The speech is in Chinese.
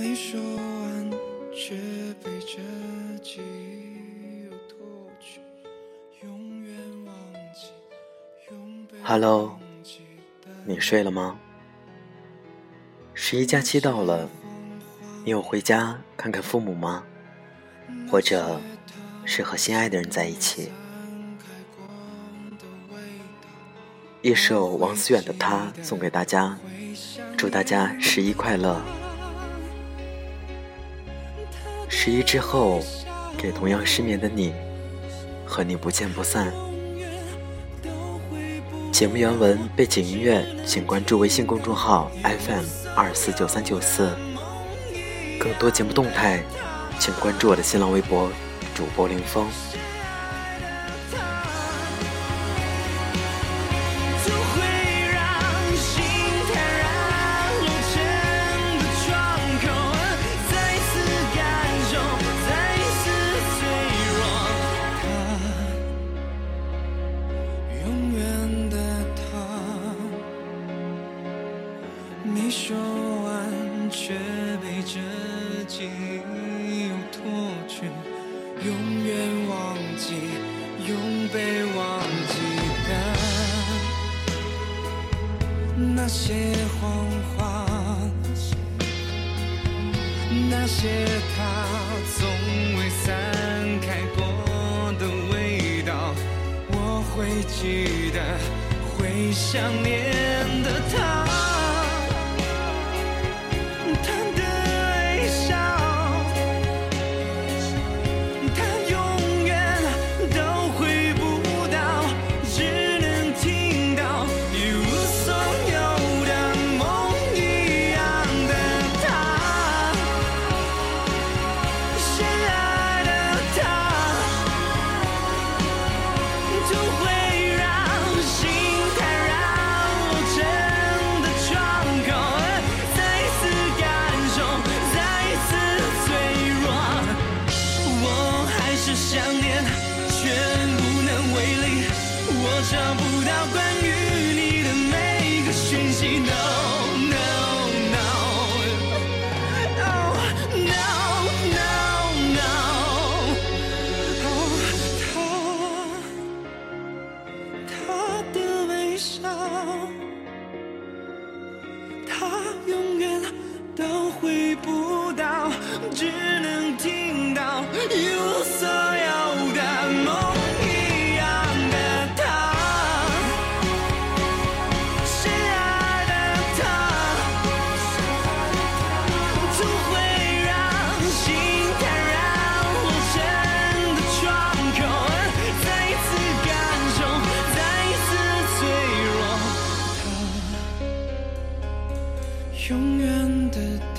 没说完，却被这记忆又拖去，永远忘记，Hello，你睡了吗？十一假期到了，你有回家看看父母吗？或者是和心爱的人在一起？一首王思远的《他》送给大家，祝大家十一快乐！十一之后，给同样失眠的你，和你不见不散。节目原文、背景音乐，请关注微信公众号 FM 二四九三九四。更多节目动态，请关注我的新浪微博主播林峰。说完却被这记忆又拖去，永远忘记，永被忘记的。那些谎话，那些他从未散开过的味道，我会记得，会想念的他，他都会让心太然，我真的窗口，再一次感受，再一次脆弱。我还是想念，却无能为力。我找不到关于你的每个讯息。No。只能听到一无所有的梦一样的他，深爱的他，总会让心太软，我成了窗口，再一次感受，再一次脆弱，他永远的他。